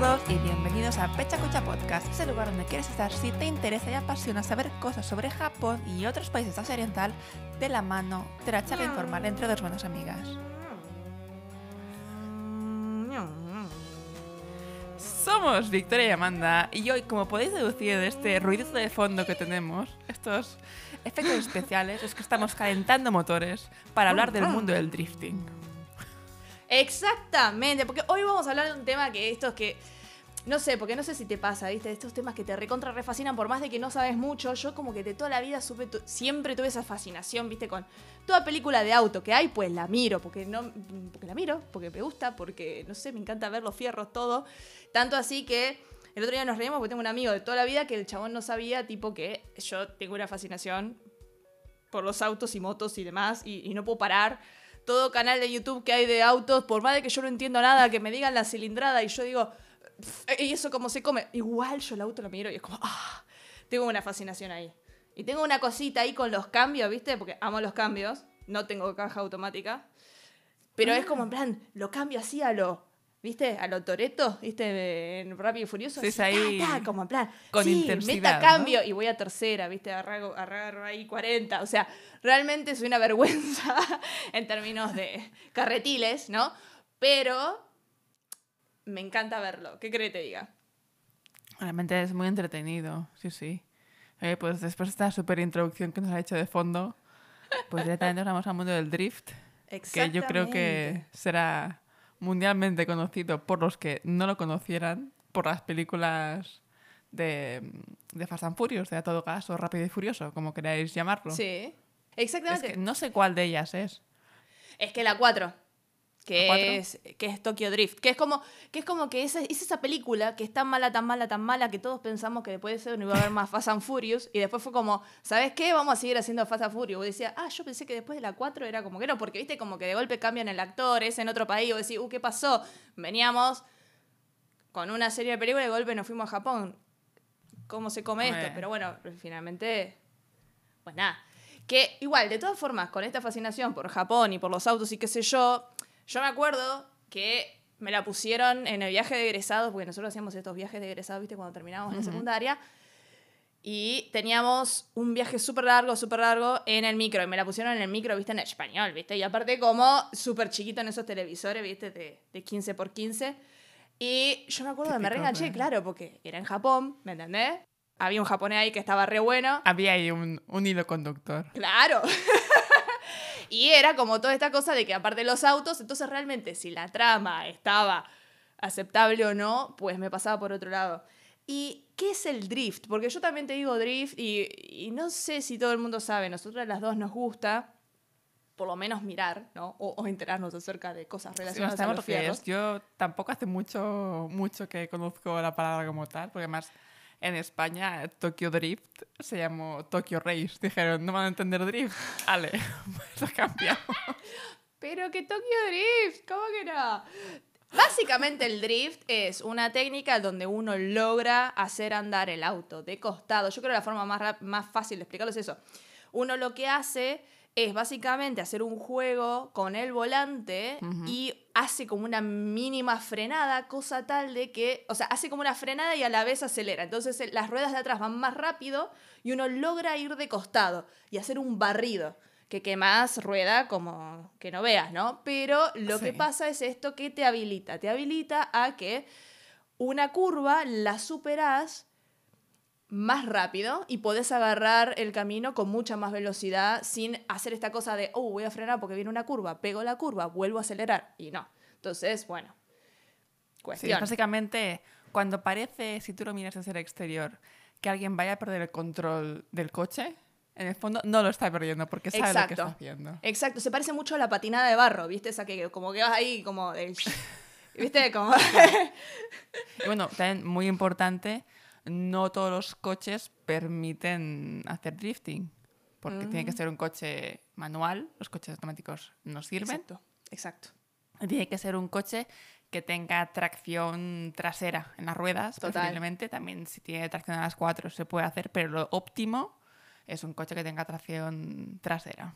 todos y bienvenidos a Pecha Cucha Podcast, ese lugar donde quieres estar si te interesa y apasiona saber cosas sobre Japón y otros países de Asia Oriental de la mano de la charla informal entre dos buenas amigas. Somos Victoria y Amanda y hoy, como podéis deducir de este ruido de fondo que tenemos, estos efectos especiales, es que estamos calentando motores para hablar del mundo del drifting. Exactamente, porque hoy vamos a hablar de un tema que estos que. No sé, porque no sé si te pasa, ¿viste? Estos temas que te recontra refascinan, por más de que no sabes mucho. Yo, como que de toda la vida supe siempre tuve esa fascinación, ¿viste? Con toda película de auto que hay, pues la miro, porque no. Porque la miro, porque me gusta, porque no sé, me encanta ver los fierros, todo. Tanto así que. El otro día nos reímos porque tengo un amigo de toda la vida que el chabón no sabía, tipo, que yo tengo una fascinación por los autos y motos y demás, y no puedo parar todo canal de YouTube que hay de autos, por más de que yo no entiendo nada, que me digan la cilindrada y yo digo, ¿y eso cómo se come? Igual yo el auto lo miro y es como, ah, tengo una fascinación ahí. Y tengo una cosita ahí con los cambios, ¿viste? Porque amo los cambios, no tengo caja automática. Pero es como en plan, lo cambio así a lo ¿Viste? A lo Toreto, ¿viste? En Rápido y Furioso. Sí, ahí. como en plan. Con sí. Meta cambio y voy a tercera, ¿viste? Agarro, agarro ahí 40. O sea, realmente soy una vergüenza en términos de carretiles, ¿no? Pero me encanta verlo. ¿Qué crees que te diga? Realmente es muy entretenido, sí, sí. Eh, pues después de esta super introducción que nos ha hecho de fondo, pues directamente nos vamos al mundo del drift. Que yo creo que será mundialmente conocido por los que no lo conocieran, por las películas de, de Fast and Furious, de A Todo Gas o Rápido y Furioso, como queráis llamarlo. Sí, exactamente. no sé cuál de ellas es. Es que la 4 que es, que es Tokyo Drift, que es como que, es, como que es, es, esa película que es tan mala, tan mala, tan mala que todos pensamos que después de eso no iba a haber más Fast and Furious y después fue como, ¿sabes qué? Vamos a seguir haciendo Fast and Furious. Y decía, ah, yo pensé que después de la 4 era como que no, porque viste como que de golpe cambian el actor, es en otro país, o decís, uh, ¿qué pasó? Veníamos con una serie de películas y de golpe nos fuimos a Japón. ¿Cómo se come esto? Pero bueno, finalmente, pues nada. Que igual, de todas formas, con esta fascinación por Japón y por los autos y qué sé yo, yo me acuerdo que me la pusieron en el viaje de egresados, porque nosotros hacíamos estos viajes de egresados, ¿viste? Cuando terminábamos la secundaria. Y teníamos un viaje súper largo, súper largo en el micro. Y me la pusieron en el micro, viste, en español, viste. Y aparte como súper chiquito en esos televisores, viste, de, de 15 por 15. Y yo me acuerdo de me reenganché, claro, porque era en Japón, ¿me entendés? Había un japonés ahí que estaba re bueno. Había ahí un, un hilo conductor. Claro. Y era como toda esta cosa de que aparte de los autos, entonces realmente si la trama estaba aceptable o no, pues me pasaba por otro lado. ¿Y qué es el drift? Porque yo también te digo drift y, no sé si todo el mundo sabe, nosotras las dos nos gusta por lo menos mirar, ¿no? O, enterarnos acerca de cosas relacionadas a los fierros. Yo tampoco hace mucho, mucho que conozco la palabra como tal, porque más en España Tokyo Drift se llamó Tokyo Race. Dijeron, no van a entender Drift. Ale, pues lo cambiamos. Pero que Tokyo Drift, ¿cómo que no? Básicamente el drift es una técnica donde uno logra hacer andar el auto de costado. Yo creo que la forma más, más fácil de explicarlo es eso. Uno lo que hace es básicamente hacer un juego con el volante y hace como una mínima frenada, cosa tal de que, o sea, hace como una frenada y a la vez acelera. Entonces eh, las ruedas de atrás van más rápido y uno logra ir de costado y hacer un barrido. Que, que más rueda como que no veas, ¿no? Pero lo que pasa es esto que te habilita. Te habilita a que una curva la superás más rápido y podés agarrar el camino con mucha más velocidad sin hacer esta cosa de, oh, voy a frenar porque viene una curva, pego la curva, vuelvo a acelerar y no. Entonces, bueno, cuestión. básicamente, cuando parece, si tú lo miras desde el exterior, que alguien vaya a perder el control del coche, en el fondo no lo está perdiendo porque sabe lo que está haciendo. Exacto, se parece mucho a la patinada de barro, ¿viste? Esa que como que vas ahí como de... ¿Viste? Como... y bueno, también muy importante no todos los coches permiten hacer drifting, porque tiene que mm. ser un coche manual, los coches automáticos no sirven. Exacto, exacto. Tiene que ser un coche que tenga tracción trasera en las ruedas, posiblemente. También si tiene tracción a las cuatro se puede hacer, pero lo óptimo es un coche que tenga tracción trasera.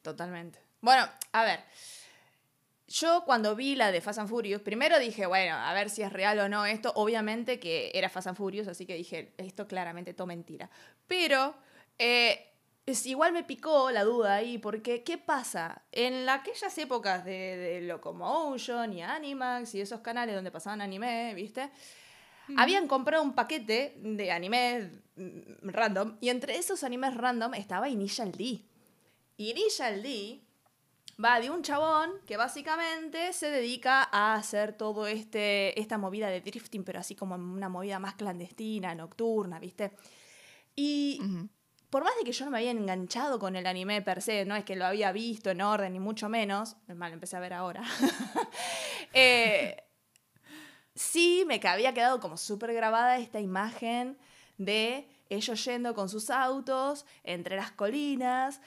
Totalmente. Bueno, a ver. Yo cuando vi la de Fast and Furious, primero dije, bueno, a ver si es real o no esto. Obviamente que era Fast and Furious, así que dije, esto claramente todo mentira. Pero eh, es, igual me picó la duda ahí, porque ¿qué pasa? En aquellas épocas de, de Locomotion y Animax y esos canales donde pasaban anime, ¿viste? Habían comprado un paquete de anime mm, random y entre esos animes random estaba Initial D. Initial D va de un chabón que básicamente se dedica a hacer todo este esta movida de drifting, pero así como una movida más clandestina, nocturna, ¿viste? Y por más de que yo no me había enganchado con el anime per se, no es que lo había visto en orden ni mucho menos, mal empecé a ver ahora. eh, sí me había quedado como súper grabada esta imagen de ellos yendo con sus autos entre las colinas,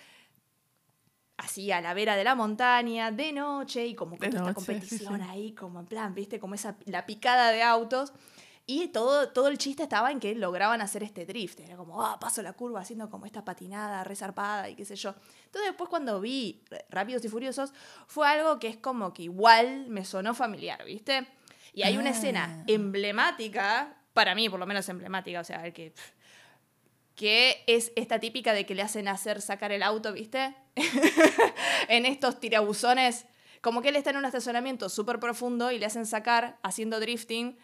así a la vera de la montaña, de noche, y como que esta competición ahí, como en plan, viste, como esa, la picada de autos. Y todo, todo el chiste estaba en que lograban hacer este drift. Era como, ah, paso la curva haciendo como esta patinada resarpada y qué sé yo. Entonces después cuando vi Rápidos y Furiosos, fue algo que es como que igual me sonó familiar, ¿viste? Y hay una escena ah. emblemática, para mí por lo menos emblemática, o sea, el que que es esta típica de que le hacen hacer sacar el auto, ¿viste? en estos tirabuzones, como que él está en un estacionamiento súper profundo y le hacen sacar haciendo drifting el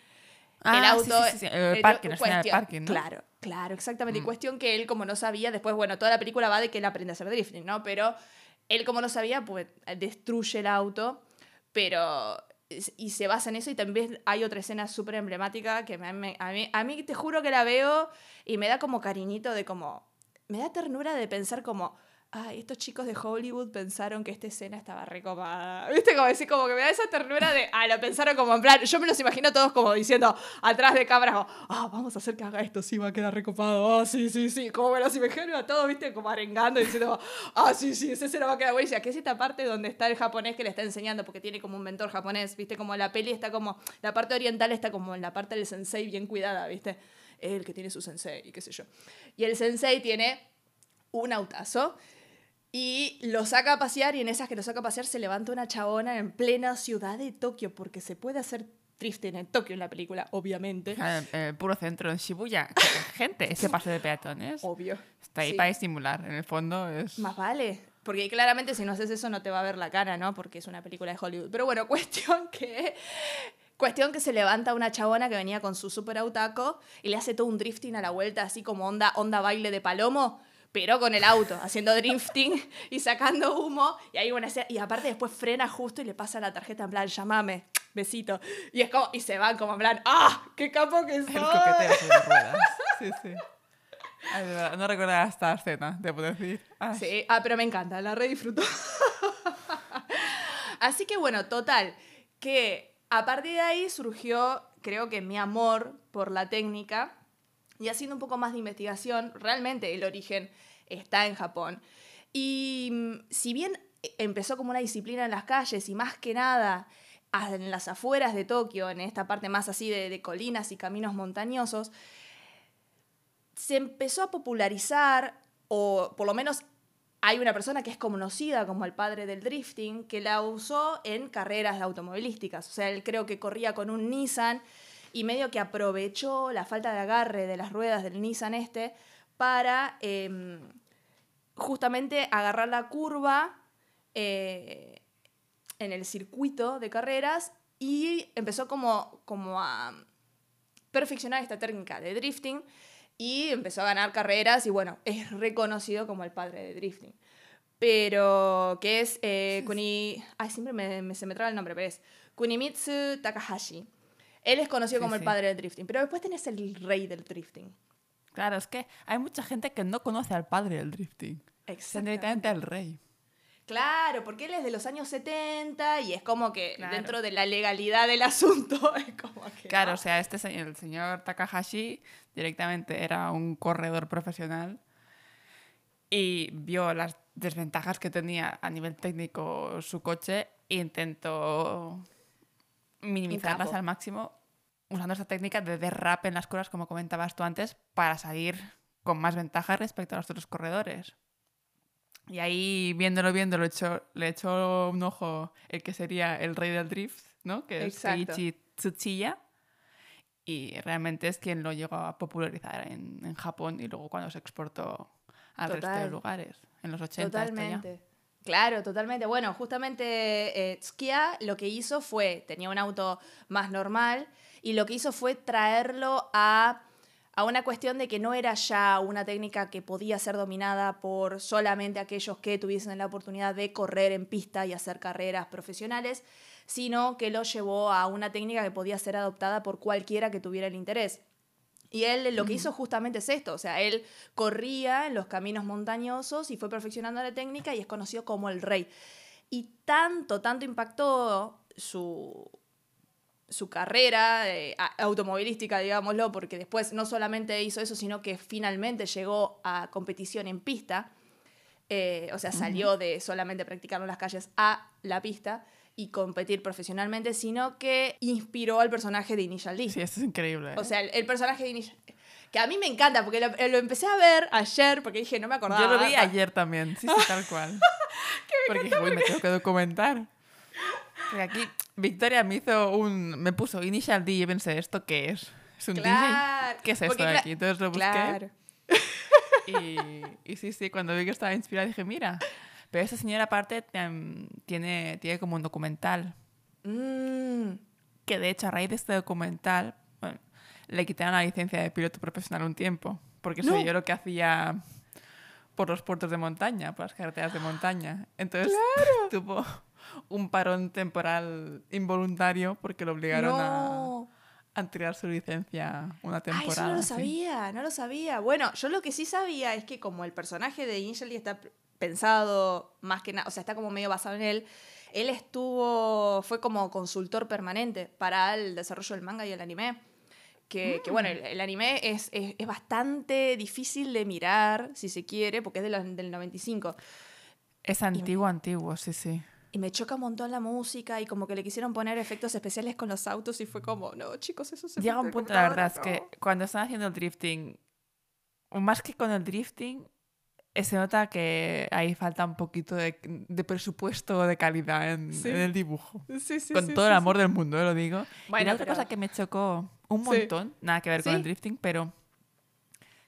ah, auto. Sí, sí, el parque, no el parque, ¿no? Claro, claro, exactamente. Y mm. cuestión que él, como no sabía, después, bueno, toda la película va de que él aprende a hacer drifting, ¿no? Pero él, como no sabía, pues destruye el auto, pero y se basa en eso y también hay otra escena súper emblemática que a mí, a mí te juro que la veo y me da como cariñito de como, me da ternura de pensar como, ay, estos chicos de Hollywood pensaron que esta escena estaba recopada. ¿Viste? Como decir, como que me da esa ternura de, ah, lo pensaron como en plan, yo me los imagino todos como diciendo atrás de cámara, ah, vamos a hacer que haga esto, sí, va a quedar recopado, ah, sí, sí, sí, como me los imagino a todos, ¿viste? Como arengando y diciendo, ah, sí, sí, esa escena va a quedar buenísima. Que es esta parte donde está el japonés que le está enseñando, porque tiene como un mentor japonés, ¿viste? Como la peli está como, la parte oriental está como en la parte del sensei bien cuidada, ¿viste? Él que tiene su sensei y qué sé yo. Y el sensei tiene un autazo y lo saca a pasear y en esas que lo saca a pasear se levanta una chabona en plena ciudad de Tokio, porque se puede hacer drifting en Tokio en la película, obviamente. el puro centro en Shibuya. Gente, ese paso de peatones. Obvio. Está ahí para estimular, en el fondo es... Más vale. Porque claramente si no haces eso no te va a ver la cara, ¿no? Porque es una película de Hollywood. Pero bueno, cuestión que... Cuestión que se levanta una chabona que venía con su super autaco y le hace todo un drifting a la vuelta, así como onda, onda baile de palomo pero con el auto, haciendo drifting y sacando humo. Y ahí bueno, y aparte después frena justo y le pasa la tarjeta en plan, llamame, besito. Y es como, y se van como en plan, ¡ah! ¡Qué capo que soy! El coqueteo de ruedas. Sí, sí. no recuerdo esta escena, debo decir. Sí, ah, pero me encanta, la re disfruto. Así que bueno, total, que a partir de ahí surgió, creo que mi amor por la técnica y haciendo un poco más de investigación, realmente el origen está en Japón. Y mm, si bien empezó como una disciplina en las calles y más que nada en las afueras de Tokio, en esta parte más así de, colinas y caminos montañosos, se empezó a popularizar, o por lo menos hay una persona que es conocida como el padre del drifting, que la usó en carreras automovilísticas. O sea, él creo que corría con un Nissan y medio que aprovechó la falta de agarre de las ruedas del Nissan este para em, justamente agarrar la curva eh, en el circuito de carreras y empezó como, como a perfeccionar esta técnica de drifting y empezó a ganar carreras y bueno, es reconocido como el padre de drifting. Pero que es eh, Kuni... Ay, siempre me, se me traba el nombre, pero es Kunimitsu Takahashi. Él es conocido como el padre del drifting, pero después tenés el rey del drifting. Claro, es que hay mucha gente que no conoce al padre del drifting. Exactamente. al rey. Claro, porque él es de los años 70 y es como que dentro de la legalidad del asunto es como que... Claro, o sea, este señor, el señor Takahashi directamente era un corredor profesional y vio las desventajas que tenía a nivel técnico su coche e intentó minimizarlas al máximo usando esta técnica de derrape en las curvas, como comentabas tú antes, para salir con más ventaja respecto a los otros corredores. Y ahí, viéndolo, viéndolo, le echó un ojo el que sería el rey del drift, ¿no? Que es Keiichi Tsuchiya. Y realmente es quien lo llegó a popularizar en, Japón y luego cuando se exportó al resto de lugares, en los 80. Totalmente. Claro, totalmente. Bueno, justamente eh, lo que hizo fue, tenía un auto más normal y lo que hizo fue traerlo a, a, una cuestión de que no era ya una técnica que podía ser dominada por solamente aquellos que tuviesen la oportunidad de correr en pista y hacer carreras profesionales, sino que lo llevó a una técnica que podía ser adoptada por cualquiera que tuviera el interés. Y él lo que hizo justamente es esto, o sea, él corría en los caminos montañosos y fue perfeccionando la técnica y es conocido como el rey. Y tanto, tanto impactó su, su carrera eh, automovilística, digámoslo, porque después no solamente hizo eso, sino que finalmente llegó a competición en pista, eh, o sea, salió de solamente practicar en las calles a la pista y competir profesionalmente, sino que inspiró al personaje de Initial D. Sí, eso es increíble. O sea, el, personaje de Initial que a mí me encanta, porque lo, empecé a ver ayer, porque dije, no me acordaba. Yo lo vi ayer también, sí, sí, tal cual. porque dije, uy, me tengo que documentar. Y aquí Victoria me hizo un... me puso Initial D y pensé, ¿esto qué es? ¿Es un DJ? ¿Qué es esto de aquí? Entonces lo busqué. Claro. Y, y sí, sí, cuando vi que estaba inspirada dije, mira, pero esa señora aparte tiene, tiene como un documental. Mm. Que de hecho a raíz de este documental le quitaron la licencia de piloto profesional un tiempo. Porque eso yo lo que hacía por los puertos de montaña, por las carreteras de montaña. Entonces tuvo un parón temporal involuntario porque lo obligaron a, a tirar su licencia una temporada. eso no lo sabía, no lo sabía. Bueno, yo lo que sí sabía es que como el personaje de Ingelly está pensado más que nada, o sea, está como medio basado en él. Él estuvo, fue como consultor permanente para el desarrollo del manga y el anime. Que, bueno, mm. el, anime es, es, bastante difícil de mirar, si se quiere, porque es de del 95. Es antiguo, antiguo, sí, sí. Y me choca un montón la música y como que le quisieron poner efectos especiales con los autos y fue como, no, chicos, eso se Llega un punto, la verdad, es que cuando están haciendo el drifting, más que con el drifting, se nota que ahí falta un poquito de, presupuesto de calidad en, el dibujo. Sí, sí, con todo el amor del mundo, lo digo. y la otra cosa que me chocó un montón, nada que ver con el drifting, pero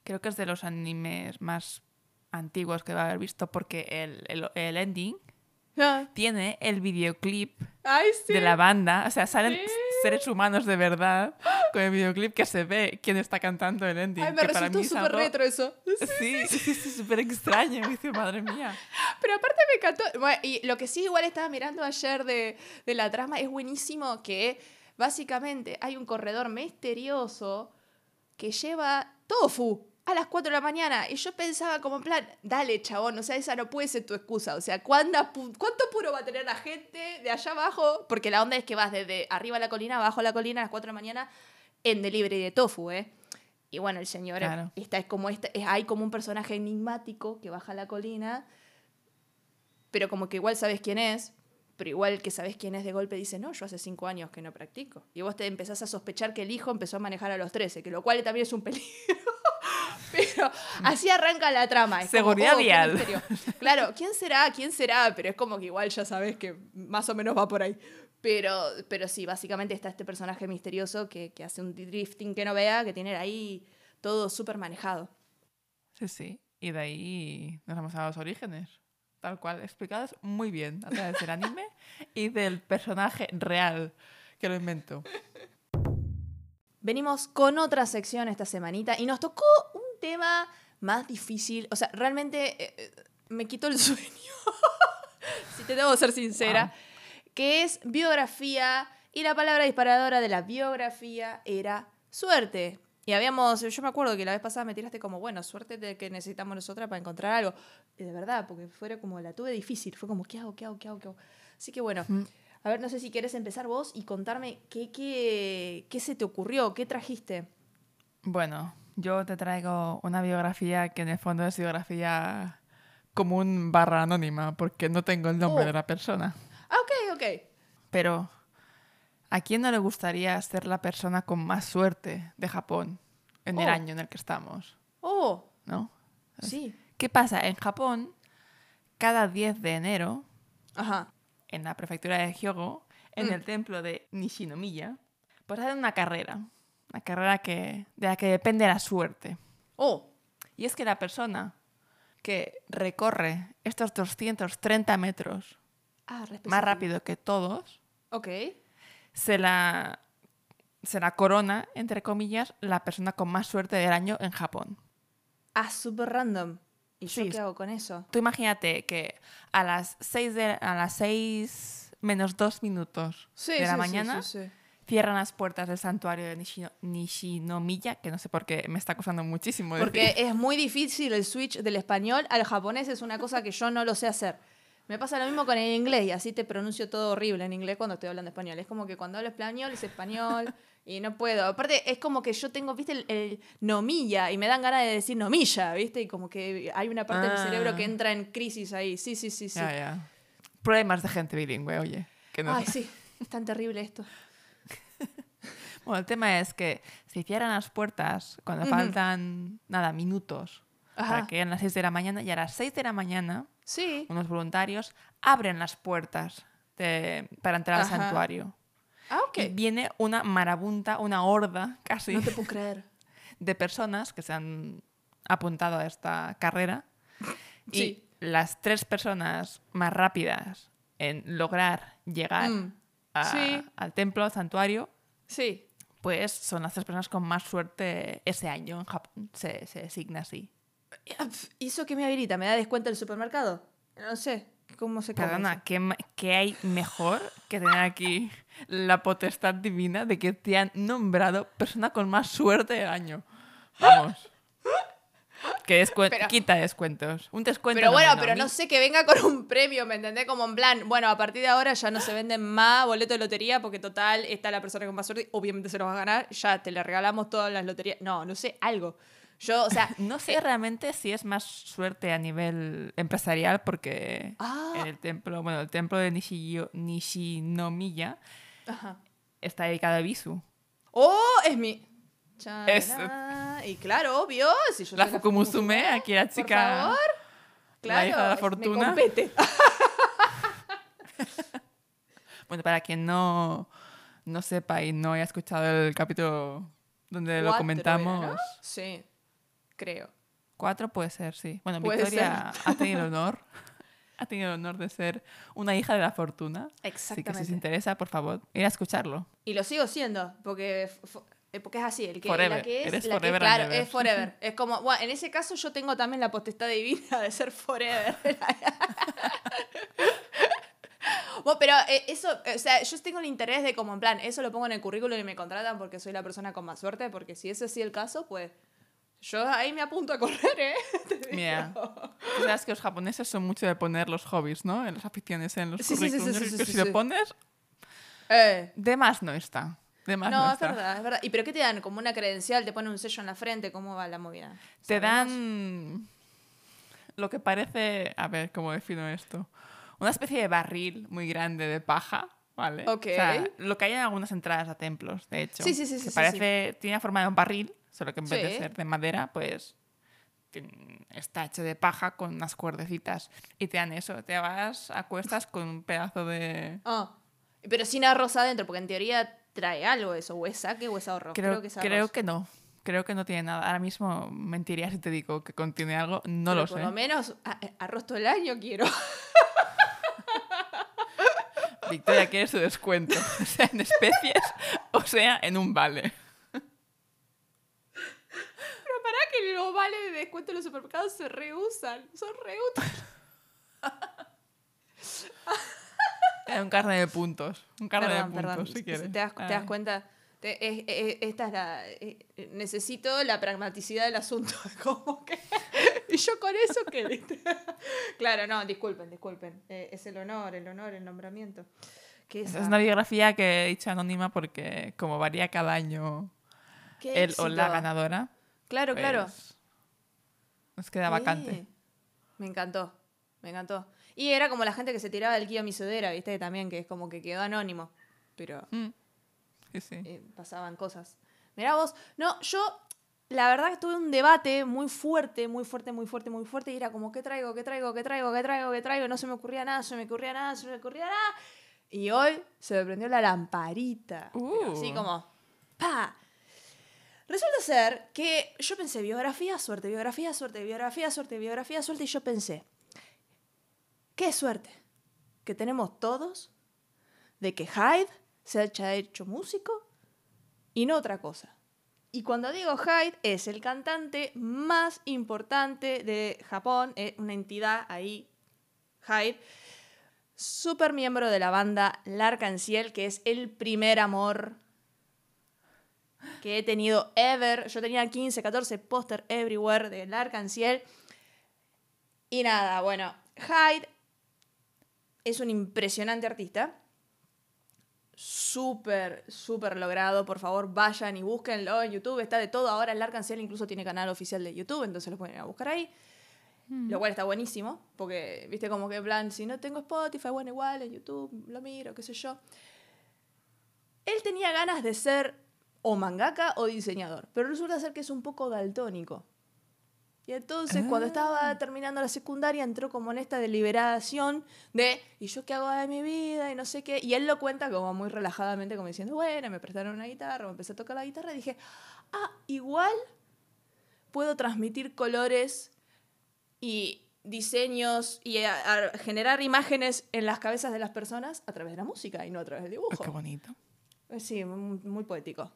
creo que es de los animes más antiguos que va a haber visto porque el, el, ending ah. tiene el videoclip de la banda. O sea, salen seres humanos de verdad con el videoclip que se ve quién está cantando el ending. Ay, me resultó súper retro eso. Sí, sí, sí, súper extraño. Me dice, madre mía. Pero aparte me encantó. y lo que sí igual estaba mirando ayer de, de la trama es buenísimo que básicamente hay un corredor misterioso que lleva tofu a las 4 de la mañana. Y yo pensaba como en plan, dale, chabón, o sea, esa no puede ser tu excusa. O sea, ¿cuánto puro va a tener la gente de allá abajo? Porque la onda es que vas desde arriba a la colina, abajo a la colina a las 4 de la mañana en delivery de tofu, ¿eh? Y bueno, el señor está, es como este, hay como un personaje enigmático que baja la colina, pero como que igual sabes quién es, pero igual que sabes quién es de golpe dice, no, yo hace cinco años que no practico. Y vos te empezás a sospechar que el hijo empezó a manejar a los 13, que lo cual también es un peligro. pero así arranca la trama. Seguridad oh, vial. Claro, ¿quién será? ¿Quién será? Pero es como que igual ya sabes que más o menos va por ahí. Pero, pero sí, básicamente está este personaje misterioso que, que hace un drifting que no vea, que tiene ahí todo súper manejado. Sí, sí. Y de ahí nos vamos a los orígenes tal cual, explicados muy bien a través del anime y del personaje real que lo inventó. Venimos con otra sección esta semanita y nos tocó un tema más difícil. O sea, realmente eh, eh, me quitó el sueño, si te debo ser sincera, que es biografía y la palabra disparadora de la biografía era suerte. Y habíamos, yo me acuerdo que la vez pasada me tiraste como, bueno, suerte de que necesitamos nosotras para encontrar algo. Y de verdad, porque fuera como, la tuve difícil, fue como, ¿qué hago, qué hago, qué hago, qué hago? Así que bueno, a ver, no sé si quieres empezar vos y contarme qué, qué, qué se te ocurrió, qué trajiste. Bueno, yo te traigo una biografía que en el fondo es biografía común barra anónima, porque no tengo el nombre oh. de la persona. Ah, ok, ok. Pero ¿A quién no le gustaría ser la persona con más suerte de Japón en el oh. año en el que estamos? Oh. ¿No? Sí. ¿Qué pasa? En Japón, cada 10 de enero, Ajá. en la prefectura de Hyogo, en Mm. el templo de Nishinomiya, pues hacen una carrera. Una carrera que, de la que depende la suerte. Oh, Y es que la persona que recorre estos 230 metros ah, más rápido que todos, Ok. se la, se la corona, entre comillas, la persona con más suerte del año en Japón. Ah, súper random. ¿Y yo qué hago con eso? Tú imagínate que a las 6, de, a las 6 menos 2 minutos Sí, de la sí, mañana. Cierran las puertas del santuario de Nishino- Nishinomiya, que no sé por qué me está costando muchísimo decir. Porque es muy difícil el switch del español al japonés, es una cosa que yo no lo sé hacer. Me pasa lo mismo con el inglés y así te pronuncio todo horrible en inglés cuando estoy hablando español. Es como que cuando hablo español es español y no puedo. Aparte, es como que yo tengo, viste, el, el nomilla y me dan ganas de decir nomilla, viste, y como que hay una parte Ah. cerebro que entra en crisis ahí. Sí, sí, sí, sí. Ya, ya. Problemas de gente bilingüe, oye. Que no Ay, sí, es tan terrible esto. Bueno, el tema es que si cierran las puertas cuando faltan, nada, minutos, para que lleguen las 6 de la mañana, y a las 6 de la mañana, Sí. unos voluntarios abren las puertas de- para entrar al santuario. Ah, ok. Y viene una marabunta, una horda casi No te puedo creer. de personas que se han apuntado a esta carrera. Y las tres personas más rápidas en lograr llegar Mm. a- Sí. al templo, al santuario, Sí. Pues son las tres personas con más suerte ese año en Japón. Se, se designa así. ¿Y eso qué me habilita? ¿Me da descuento el supermercado? No sé. ¿Cómo se Perdona? ¿qué, qué hay mejor que tener aquí la potestad divina de que te han nombrado persona con más suerte del año? Vamos. Que descuen- Pero- quita descuentos. Un descuento. Pero bueno, no, pero no sé que venga con un premio, ¿me entendés? Como en plan, bueno, a partir de ahora ya no se venden más boletos de lotería porque total está la persona con más suerte, obviamente se los va a ganar, ya te le regalamos todas las loterías. No, no sé, algo. Yo, o sea, No sé realmente si es más suerte a nivel empresarial porque Ah. en el templo, bueno, el templo de Nishiyo- Nishinomiya ajá. está dedicado a Bisu. ¡Oh! Es mi. Es- Chará. Y claro, obvio, si yo La Fukumusume, aquí la por chica, favor. Claro, hija de la fortuna. Me compete. Bueno, para quien no, no sepa y no haya escuchado el capítulo donde lo comentamos. Sí, creo. cuatro puede ser, sí. Bueno, Victoria ha tenido el honor, ha tenido el honor de ser una hija de la fortuna. Así que si Exactamente. os interesa, por favor, ir a escucharlo. Y lo sigo siendo, porque, eh, porque es así, el que, Forever. la que es, Eres la que claro, es forever. Es como, bueno, en ese caso yo tengo también la potestad divina de ser forever. bueno, pero eh, eso, eh, o sea, yo tengo el interés de como en plan, eso lo pongo en el currículum y me contratan porque soy la persona con más suerte, porque si ese es así el caso, pues yo ahí me apunto a correr, ¿eh? Mira, tú sabes que los japoneses son mucho de poner los hobbies, ¿no? En las aficiones, en los Sí, sí, sí, currículums. sí, sí, que sí, si sí. lo pones, Eh, de más no está. De más no, no, es está. verdad, es verdad. ¿Y pero qué te dan? ¿Como una credencial? ¿Te ponen un sello en la frente? ¿Cómo va la movida? Te dan lo que parece, a ver, ¿cómo defino esto? Una especie de barril muy grande de paja, ¿vale? Ok. O sea, lo que hay en algunas entradas a templos, de hecho. Sí, sí, sí, que sí, sí, parece, tiene la forma de un barril, solo que en vez de Sí. ser de madera, pues está hecho de paja con unas cuerdecitas. Y te dan eso, te vas a cuestas con un pedazo de... Ah, pero sin arroz adentro, porque en teoría trae algo eso, o es saque o es ahorro. Creo, que es creo arroz. que no. Creo que no tiene nada. Ahora mismo mentiría si te digo que contiene algo. No Pero lo por sé. lo menos a- eh, arroz todo el año quiero. Victoria quiere su descuento, sea en especies o sea en un vale. Pero para que los vales de descuento en los supermercados se reusan. Son reútiles. Es un carne de puntos. Un carne Perdón, de puntos, perdón. si quieres. ¿Te das, te das Ay. cuenta? Te- es- es- esta es la. eh, necesito la pragmaticidad del asunto. Como que. y yo con eso que. ¿viste? claro, no, disculpen, disculpen. Eh, es el honor, el honor, el nombramiento. ¿Qué es? Es una biografía que he dicho anónima porque como varía cada año Qué el o la ganadora, Claro, claro. pues, nos queda vacante. Sí. Me encantó, me encantó. Y era como la gente que se tiraba del Kia Misudera, ¿viste? También, que es como que quedó anónimo. Pero Mm. Sí, sí. eh, pasaban cosas. Mirá vos, no, yo la verdad que tuve un debate muy fuerte, muy fuerte, muy fuerte, muy fuerte, y era como, ¿qué traigo, qué traigo, qué traigo, qué traigo, qué traigo? No se me ocurría nada, se me ocurría nada, se me ocurría nada. Y hoy se me prendió la lamparita. Así uh. como, ¡pa! Resulta ser que yo pensé biografía, suerte, biografía, suerte, biografía, suerte, biografía, suerte, y yo pensé, qué suerte que tenemos todos de que Hyde se haya hecho músico y no otra cosa. Y cuando digo Hyde, es el cantante más importante de Japón, es una entidad ahí, Hyde, super miembro de la banda L'Arc-en-Ciel, que es el primer amor que he tenido ever. Yo tenía 15, 14 póster everywhere de L'Arc-en-Ciel. Y nada, bueno, Hyde es un impresionante artista súper, súper logrado. Por favor, vayan y búsquenlo en YouTube. Está de todo ahora. El Arcancel incluso tiene canal oficial de YouTube, entonces lo pueden ir a buscar ahí. Mm. Lo cual está buenísimo, porque, viste, como que en plan, si no tengo Spotify, bueno, igual en YouTube lo miro, qué sé yo. Él tenía ganas de ser o mangaka o diseñador, pero resulta ser que es un poco daltónico. Y entonces cuando estaba ah. terminando la secundaria entró como en esta deliberación de, ¿y yo qué hago de mi vida? Y no sé qué. Y él lo cuenta como muy relajadamente, como diciendo, bueno, me prestaron una guitarra, me empecé a tocar la guitarra y dije, ah, igual puedo transmitir colores y diseños y generar imágenes en las cabezas de las personas a través de la música y no a través del dibujo. Qué bonito. Eh, sí, muy, poético.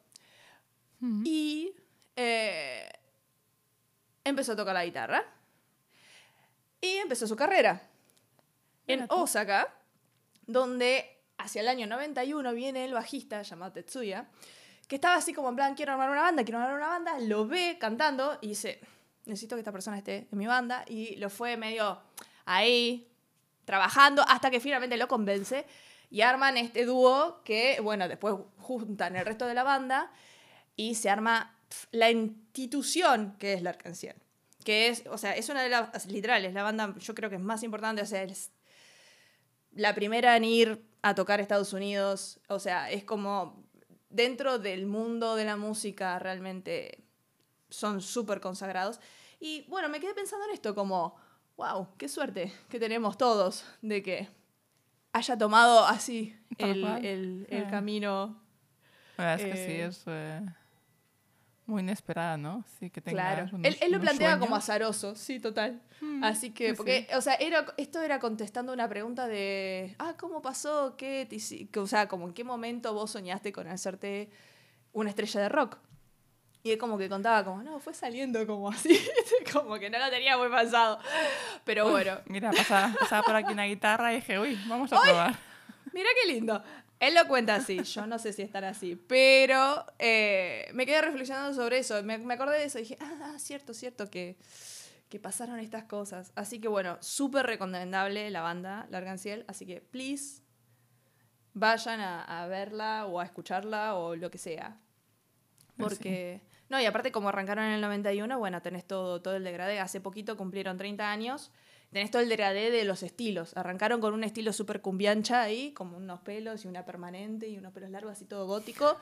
Y... Eh, empezó a tocar la guitarra y empezó su carrera en Osaka, donde hacia el año 91 viene el bajista llamado Tetsuya, que estaba así como en plan, quiero armar una banda, quiero armar una banda, lo ve cantando y dice, necesito que esta persona esté en mi banda, y lo fue medio ahí, trabajando, hasta que finalmente lo convence, y arman este dúo que, bueno, después juntan el resto de la banda, y se arma la institución que es la Arcancien. Que es, o sea, es una de las, literales, la banda yo creo que es más importante, o sea, es la primera en ir a tocar Estados Unidos, o sea, es como dentro del mundo de la música realmente son súper consagrados. Y bueno, me quedé pensando en esto como, wow, qué suerte que tenemos todos de que haya tomado así el, el, el, eh. camino. es que sí, es... Eh, muy inesperada, ¿no? Sí, que tenga claro. él, él, lo plantea como azaroso, sí, total. Hmm, Así que, porque, o sea, era, esto era contestando una pregunta de, ah, ¿cómo pasó? ¿Qué o sea, como en qué momento vos soñaste con hacerte una estrella de rock? Y él como que contaba como, no, fue saliendo como así, como que no lo tenía muy pasado. Pero bueno. Mira, pasaba, pasaba, por aquí una guitarra y dije, uy, vamos a probar. Mira qué lindo. Él lo cuenta así, yo no sé si estará así, pero eh, me quedé reflexionando sobre eso, me, acordé de eso y dije, ah, cierto, cierto que, que pasaron estas cosas. Así que bueno, súper recomendable la banda Larganciel, así que please vayan a, verla o a escucharla o lo que sea. Porque, no, y aparte como arrancaron en el 91, bueno, tenés todo, todo el degradé, hace poquito cumplieron 30 años tenés todo el degradé de los estilos. Arrancaron con un estilo súper cumbiancha ahí, como unos pelos y una permanente y unos pelos largos, así todo gótico.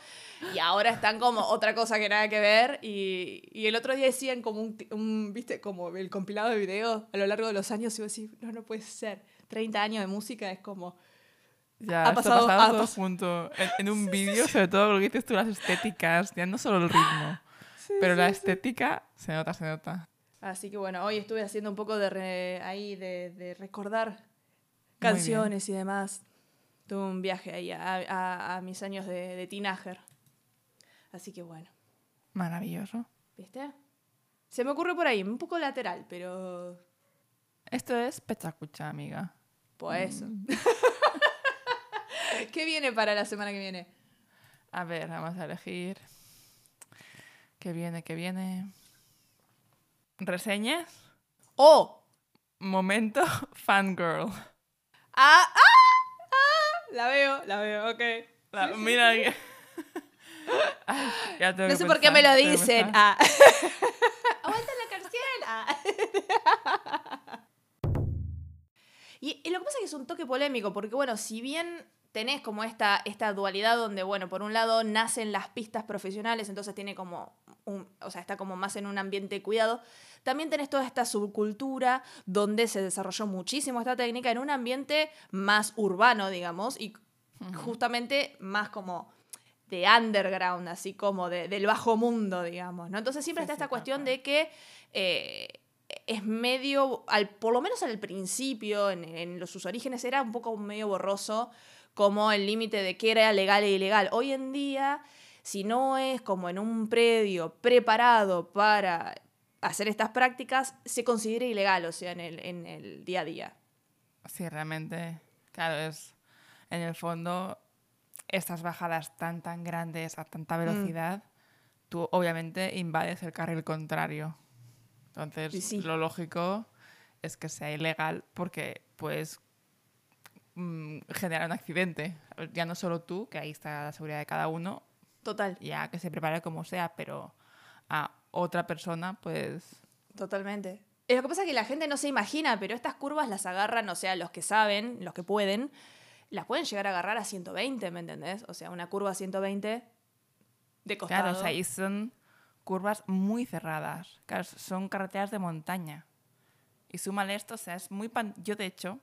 Y ahora están como otra cosa que nada que ver. Y, el otro día decían como un, viste, como el compilado de videos a lo largo de los años. Y vos decís, no, no puede ser. 30 años de música es como... Ya, ha pasado, todo junto. En, un vídeo, sobre todo lo que dices tú, las estéticas, ya no solo el ritmo, pero la estética se nota, se nota. Así que bueno, hoy estuve haciendo un poco de ahí de, recordar canciones y demás. Tuve un viaje ahí a, mis años de, de teenager. Así que bueno. Maravilloso. ¿Viste? Se me ocurre por ahí, un poco lateral, pero... Esto es Pechacucha, amiga. Pues eso. Mm. ¿Qué viene para la semana que viene? A ver, vamos a elegir. ¿Qué viene? ¿Qué viene? Reseñas o momento fangirl. Ah, ah, ah, la veo, la veo, ok. mira, no sé por qué me lo dicen. Ah. Aguanta la cárcel. Ah. y, y, lo que pasa es que es un toque polémico, porque bueno, si bien tenés como esta, esta dualidad donde, bueno, por un lado nacen las pistas profesionales, entonces tiene como o sea, está como más en un ambiente cuidado. También tenés toda esta subcultura donde se desarrolló muchísimo esta técnica en un ambiente más urbano, digamos, y justamente más como de underground, así como del bajo mundo, digamos, ¿no? Entonces siempre está esta cuestión de que eh, es medio, al, por lo menos al principio, en, en, los, sus orígenes, era un poco medio borroso como el límite de qué era legal e ilegal. Hoy en día, si no es como en un predio preparado para hacer estas prácticas, se considera ilegal, o sea, en el, en el día a día. Sí, realmente, claro, es en el fondo estas bajadas tan tan grandes a tanta mm. velocidad, tú obviamente invades el carril contrario. Entonces, lo lógico es que sea ilegal porque puedes mm, generar un accidente. Ya no solo tú, que ahí está la seguridad de cada uno. Total. Ya que se prepare como sea, pero a otra persona, pues... Totalmente. Lo que pasa es que la gente no se imagina, pero estas curvas las agarran, o sea, los que saben, los que pueden, las pueden llegar a agarrar a 120, ¿me entendés? O sea, una curva a 120 de costado. Claro, o sea, y son curvas muy cerradas. Claro, son carreteras de montaña. Y súmale esto, o sea, es muy... Yo, de hecho,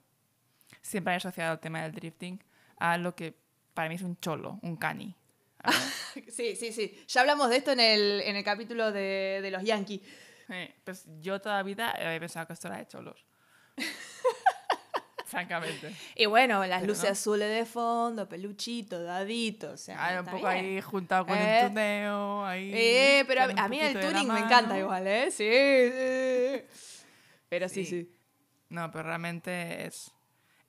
siempre he asociado el tema del drifting a lo que para mí es un cholo, un cani. sí, sí, sí. Ya hablamos de esto en el, en el capítulo de, de los Yankees. pues yo toda la vida he pensado que esto era de cholos. Francamente. Y bueno, las luces azules de fondo, peluchito, dadito, o sea. un poco ahí juntado con el eh. tuneo, ahí. Eh, pero a, mí el tuning me encanta igual, ¿eh? Sí, Pero sí, sí. No, pero realmente es,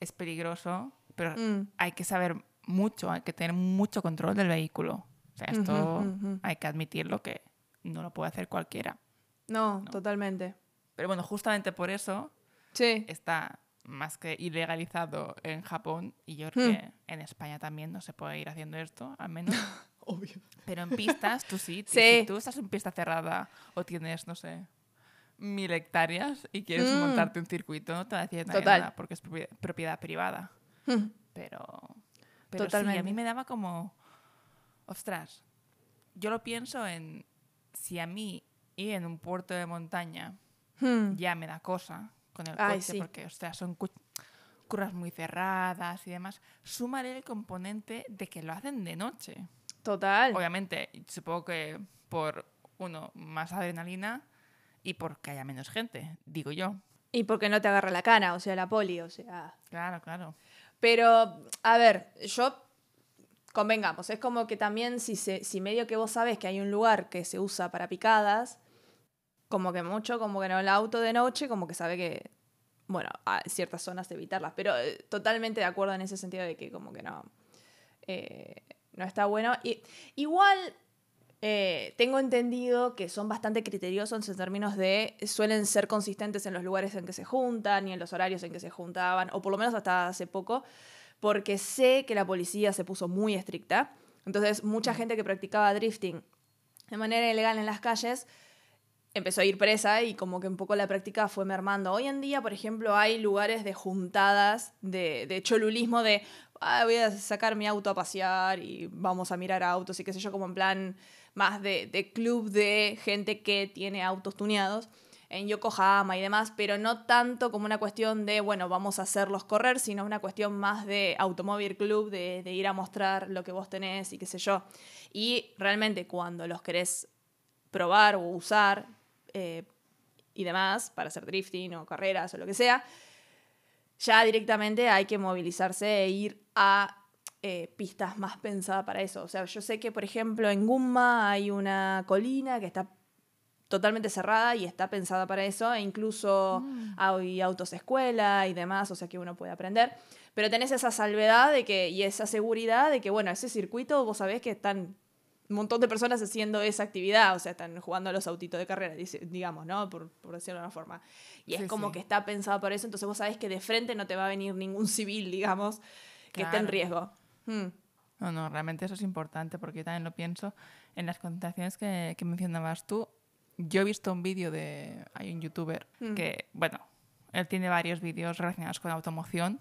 es peligroso, pero mm. hay que saber mucho, hay que tener mucho control del vehículo. O sea, esto hay que admitirlo que no lo puede hacer cualquiera. No, totalmente. Pero bueno, justamente por eso sí. está más que ilegalizado en Japón y yo creo hmm. que en España también no se puede ir haciendo esto, al menos. Obvio. Pero en pistas, tú sí. Si tú estás en pista cerrada o tienes, no sé, mil hectáreas y quieres hmm. montarte un circuito, no te va a decir nada porque es propiedad, privada. Hmm. Pero, pero Totalmente. Sí, a mí me daba como, ostras, yo lo pienso en si a mí ir en un puerto de montaña ya me da cosa, con el coche, porque, o sea, son curras muy cerradas y demás. Súmale el componente de que lo hacen de noche. Total. Obviamente, supongo que por, uno, más adrenalina y porque haya menos gente, digo yo. Y porque no te agarra la cana, o sea, la poli, o sea. Claro, claro. Pero, a ver, yo convengamos, es como que también si, se, si medio que vos sabes que hay un lugar que se usa para picadas, como que mucho, como que no el auto de noche, como que sabe que, bueno, a ciertas zonas evitarlas, pero eh, totalmente de acuerdo en ese sentido de que como que no, eh, no está bueno. Y, igual eh, tengo entendido que son bastante criteriosos en términos de, suelen ser consistentes en los lugares en que se juntan y en los horarios en que se juntaban, o por lo menos hasta hace poco, porque sé que la policía se puso muy estricta. Entonces, mucha mm. gente que practicaba drifting de manera ilegal en las calles empezó a ir presa y como que un poco la práctica fue mermando. Hoy en día, por ejemplo, hay lugares de juntadas, de, de cholulismo, de ah, voy a sacar mi auto a pasear y vamos a mirar autos y qué sé yo, como en plan más de, de club de gente que tiene autos tuneados en Yokohama y demás, pero no tanto como una cuestión de, bueno, vamos a hacerlos correr, sino una cuestión más de automóvil club, de, de ir a mostrar lo que vos tenés y qué sé yo. Y realmente cuando los querés probar o usar, eh, y demás, para hacer drifting o carreras o lo que sea, ya directamente hay que movilizarse e ir a eh, pistas más pensadas para eso. O sea, yo sé que, por ejemplo, en Gumma hay una colina que está totalmente cerrada y está pensada para eso, e incluso mm. hay autos escuela y demás, o sea que uno puede aprender. Pero tenés esa salvedad de que, y esa seguridad de que, bueno, ese circuito vos sabés que están un montón de personas haciendo esa actividad, o sea, están jugando a los autitos de carrera, digamos, ¿no? Por, decirlo de una forma. Y es como que está pensado por eso, entonces vos sabés que de frente no te va a venir ningún civil, digamos, que esté en riesgo. Hmm. No, no, realmente eso es importante porque yo también lo pienso. En las contaciones que, que mencionabas tú, yo he visto un vídeo de. Hay un youtuber hmm. que, bueno, él tiene varios vídeos relacionados con automoción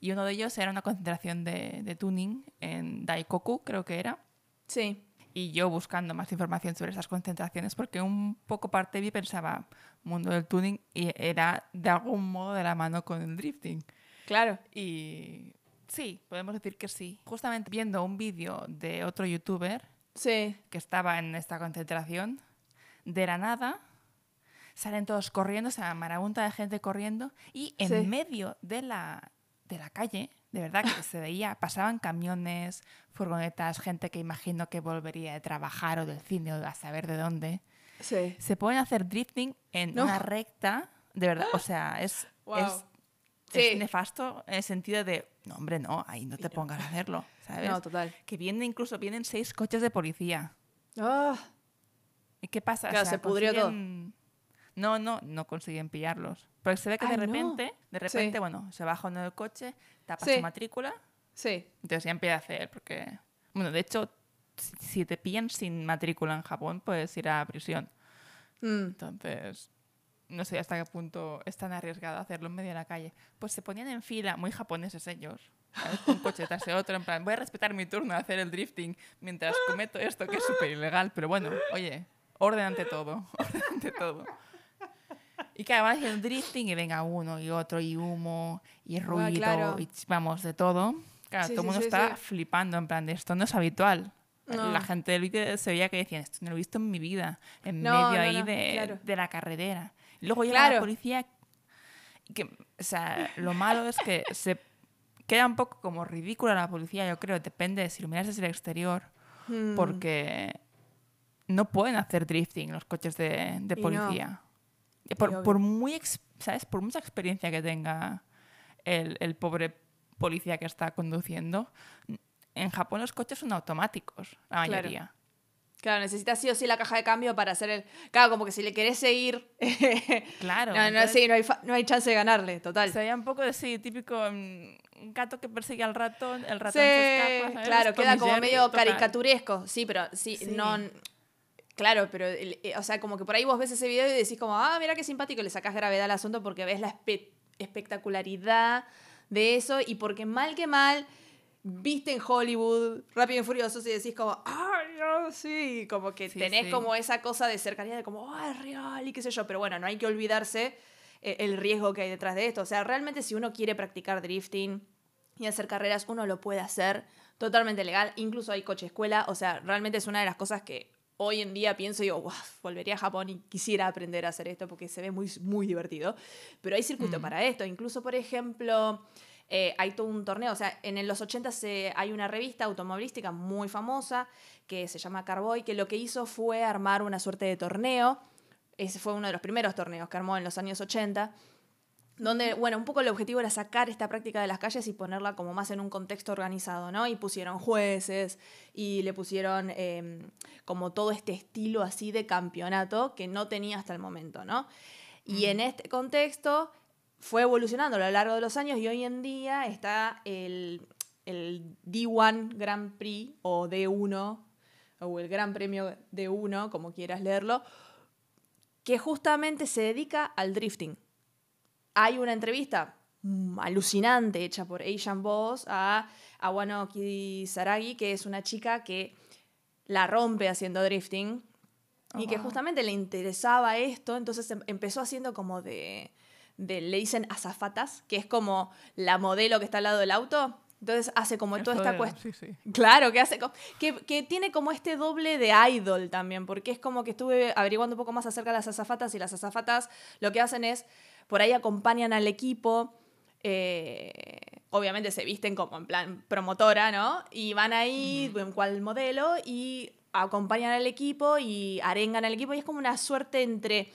y uno de ellos era una concentración de, de tuning en Daikoku, creo que era. Sí Y yo buscando más información sobre esas concentraciones, porque un poco parte de mí pensaba, mundo del tuning y era de algún modo de la mano con el drifting. Claro. Y sí, podemos decir que sí. Justamente viendo un vídeo de otro youtuber sí. que estaba en esta concentración, de la nada salen todos corriendo, o sea, marabunta de gente corriendo y en medio de la, de la calle, de verdad que se veía, pasaban camiones, furgonetas, gente que imagino que volvería de trabajar o del cine o a saber de dónde. Sí. Se pueden hacer drifting en una recta, de verdad, o sea, es, es, nefasto en el sentido de, no, hombre, no, ahí no te pongas a hacerlo, ¿sabes? No, total. Que vienen, incluso vienen seis coches de policía. Ah. ¿Y qué pasa? Claro, se pudrió todo. No, no, no consiguen pillarlos. Porque se ve que de repente, de repente, bueno, se baja uno del coche, tapa su matrícula. Sí. Entonces ya empieza a hacer, porque, bueno, de hecho, si te pillan sin matrícula en Japón, puedes ir a prisión. Mm. Entonces, no sé hasta qué punto es tan arriesgado hacerlo en medio de la calle. Pues se ponían en fila, muy japoneses ellos. Un coche tras el otro, en plan, voy a respetar mi turno a hacer el drifting mientras cometo esto que es súper ilegal. Pero bueno, oye, orden ante todo, orden ante todo. Y que además el drifting y venga uno y otro y humo y ah, ruido y vamos, de todo. Claro, todo el mundo está flipando en plan de esto no es habitual. La gente del vídeo se veía que decían, esto no lo he visto en mi vida, en medio ahí de, de, la carretera. Luego llega la policía, que, o sea, lo malo es que se queda un poco como ridícula la policía, yo creo, depende de si lo miras desde el exterior, hmm. porque no pueden hacer drifting los coches de, de policía. Por, por, muy, ¿sabes? Por mucha experiencia que tenga el, el, pobre policía que está conduciendo, en Japón los coches son automáticos, la mayoría. Claro. Necesitas sí o sí la caja de cambio para hacer el... Claro, como que si le querés seguir... claro. no, no, sí, no, hay no hay chance de ganarle, total. Sería un poco de, sí, típico un gato que persigue al ratón, el ratón se escapa, Claro, queda como medio caricaturesco. Sí, pero sí, no... Claro, pero, eh, o sea, como que por ahí vos ves ese video y decís como, ah, mira qué simpático, le sacás gravedad al asunto porque ves la espectacularidad de eso y porque mal que mal viste en Hollywood Rápido y Furioso y decís como, ay, no, sí, como que tenés como esa cosa de cercanía de como, ah, es real y qué sé yo, pero bueno, no hay que olvidarse eh, el riesgo que hay detrás de esto. O sea, realmente si uno quiere practicar drifting y hacer carreras, uno lo puede hacer totalmente legal, incluso hay coche escuela, o sea, realmente es una de las cosas que hoy en día pienso y digo, volvería a Japón y quisiera aprender a hacer esto porque se ve muy, muy divertido. Pero hay circuito mm. para esto. Incluso, por ejemplo, eh, hay todo un torneo. O sea, en los 80 se, hay una revista automovilística muy famosa que se llama Carboy, que lo que hizo fue armar una suerte de torneo. Ese fue uno de los primeros torneos que armó en los años 80 donde, bueno, un poco el objetivo era sacar esta práctica de las calles y ponerla como más en un contexto organizado, ¿no? Y pusieron jueces y le pusieron em, como todo este estilo así de campeonato que no tenía hasta el momento, ¿no? Y en este contexto fue evolucionando a lo largo de los años y hoy en día está el, el D1 Grand Prix o D1 o el Gran Premio D1, como quieras leerlo, que justamente se dedica al drifting. Hay una entrevista alucinante hecha por Asian Boss a Awano Saragi, que es una chica que la rompe haciendo drifting y que justamente le interesaba esto, entonces em, empezó haciendo como de, de, le dicen azafatas, que es como la modelo que está al lado del auto. Entonces hace como toda esta cuestión. Claro, que hace que, que, tiene como este doble de idol también, porque es como que estuve averiguando un poco más acerca de las azafatas y las azafatas lo que hacen es por ahí acompañan al equipo. Eh, obviamente se visten como en plan promotora, ¿no? Y van ahí, en cual modelo, y acompañan al equipo y arengan al equipo. Y es como una suerte entre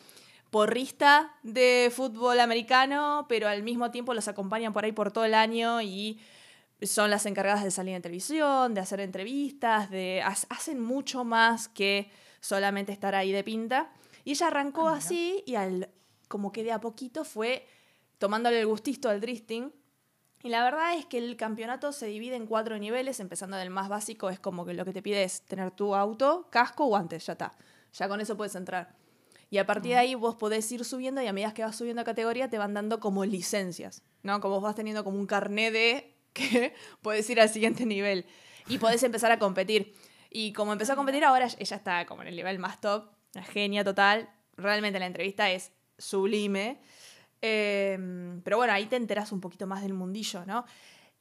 porrista de fútbol americano, pero al mismo tiempo los acompañan por ahí por todo el año y son las encargadas de salir en televisión, de hacer entrevistas, de hacen mucho más que solamente estar ahí de pinta. Y ella arrancó ah, así y al como que de a poquito fue tomándole el gustito al drifting. Y la verdad es que el campeonato se divide en cuatro niveles, empezando del más básico, es como que lo que te pide es tener tu auto, casco, guantes, ya está. Ya con eso puedes entrar. Y a partir de ahí vos podés ir subiendo y a medida que vas subiendo a categoría te van dando como licencias, ¿no? Como vos vas teniendo como un carné de que puedes ir al siguiente nivel y podés empezar a competir. Y como empezó a competir ahora, ella está como en el nivel más top, una genia total. Realmente la entrevista es sublime. Em, pero bueno, ahí te enteras un poquito más del mundillo, ¿no?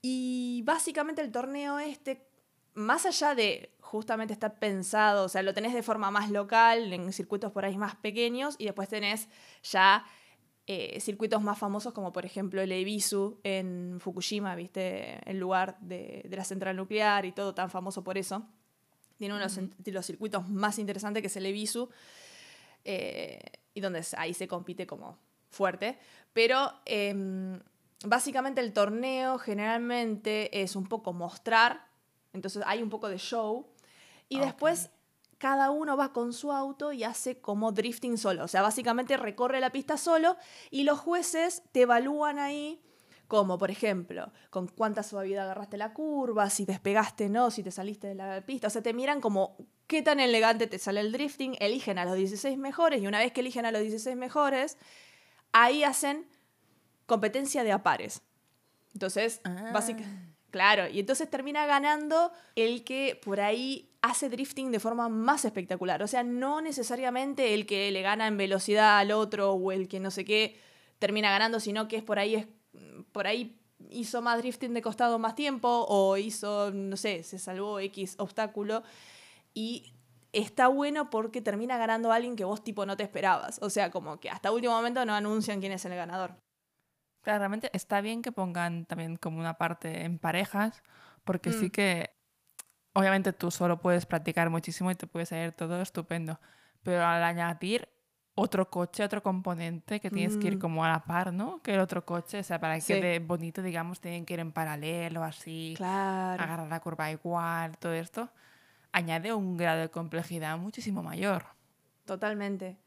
Y básicamente el torneo este, más allá de justamente estar pensado, o sea, lo tenés de forma más local, en circuitos por ahí más pequeños, y después tenés ya eh, circuitos más famosos como por ejemplo el Ebisu en Fukushima, ¿viste? El lugar de, la central nuclear y todo tan famoso por eso. Tiene uno de los circuitos más interesantes que es el Ebisu, eh, y donde ahí se compite como fuerte. Pero em, básicamente el torneo generalmente es un poco mostrar, entonces hay un poco de show, y después cada uno va con su auto y hace como drifting solo. O sea, básicamente recorre la pista solo y los jueces te evalúan ahí como, por ejemplo, con cuánta suavidad agarraste la curva, si despegaste no, si te saliste de la pista. O sea, te miran como qué tan elegante te sale el drifting, eligen a los 16 mejores y una vez que eligen a los 16 mejores, ahí hacen competencia de apares. Entonces, ah. básicamente Claro, y entonces termina ganando el que por ahí hace drifting de forma más espectacular. O sea, no necesariamente el que le gana en velocidad al otro o el que no sé qué termina ganando, sino que es por ahí, es, por ahí hizo más drifting de costado más tiempo o hizo, no sé, se salvó X obstáculo. Y está bueno porque termina ganando a alguien que vos tipo no te esperabas. O sea, como que hasta último momento no anuncian quién es el ganador. Claro, realmente está bien que pongan también como una parte en parejas, porque sí mm. que obviamente tú solo puedes practicar muchísimo y te puede salir todo estupendo, pero al añadir otro coche, otro componente que tienes que ir mm. como a la par, ¿no? Que el otro coche, o sea, para que quede bonito, digamos, tienen que ir en paralelo, así, claro. agarrar la curva igual, todo esto, añade un grado de complejidad muchísimo mayor. Totalmente.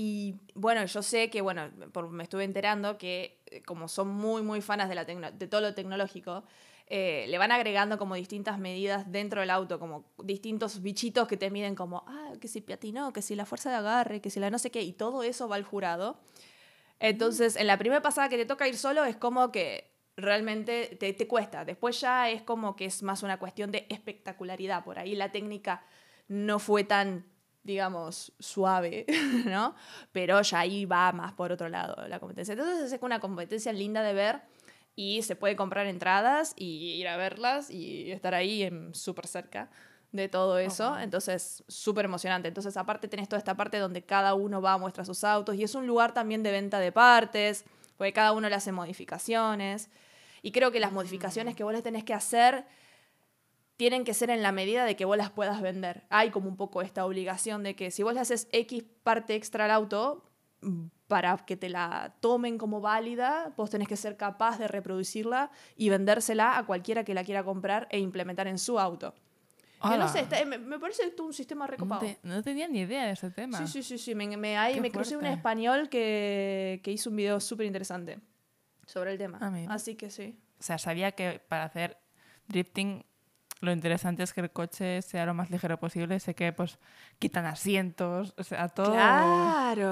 Y bueno, yo sé que, bueno, me estuve enterando que eh, como son muy, muy fanas de, la de todo lo tecnológico, eh, le van agregando como distintas medidas dentro del auto, como distintos bichitos que te miden como, ah, que si piatinó, que si la fuerza de agarre, que si la no sé qué, y todo eso va al jurado. Entonces, en la primera pasada que te toca ir solo es como que realmente te, te cuesta. Después ya es como que es más una cuestión de espectacularidad. Por ahí la técnica no fue tan digamos, suave, ¿no? Pero ya ahí va más por otro lado la competencia. Entonces es una competencia linda de ver y se puede comprar entradas y ir a verlas y estar ahí súper cerca de todo eso. Entonces, súper emocionante. Entonces, aparte tenés toda esta parte donde cada uno va a mostrar sus autos y es un lugar también de venta de partes, porque cada uno le hace modificaciones. Y creo que las modificaciones que vos les tenés que hacer tienen que ser en la medida de que vos las puedas vender. Hay como un poco esta obligación de que si vos le haces X parte extra al auto, para que te la tomen como válida, vos tenés que ser capaz de reproducirla y vendérsela a cualquiera que la quiera comprar e implementar en su auto. no sé, me, parece esto un sistema recopado. No, tenía ni idea de ese tema. Sí, sí, sí, sí. Me, me, me crucé un español que, que hizo un video súper interesante sobre el tema. Ah, Así que sí. O sea, sabía que para hacer drifting lo interesante es que el coche sea lo más ligero posible. Sé que pues quitan asientos, o sea, todo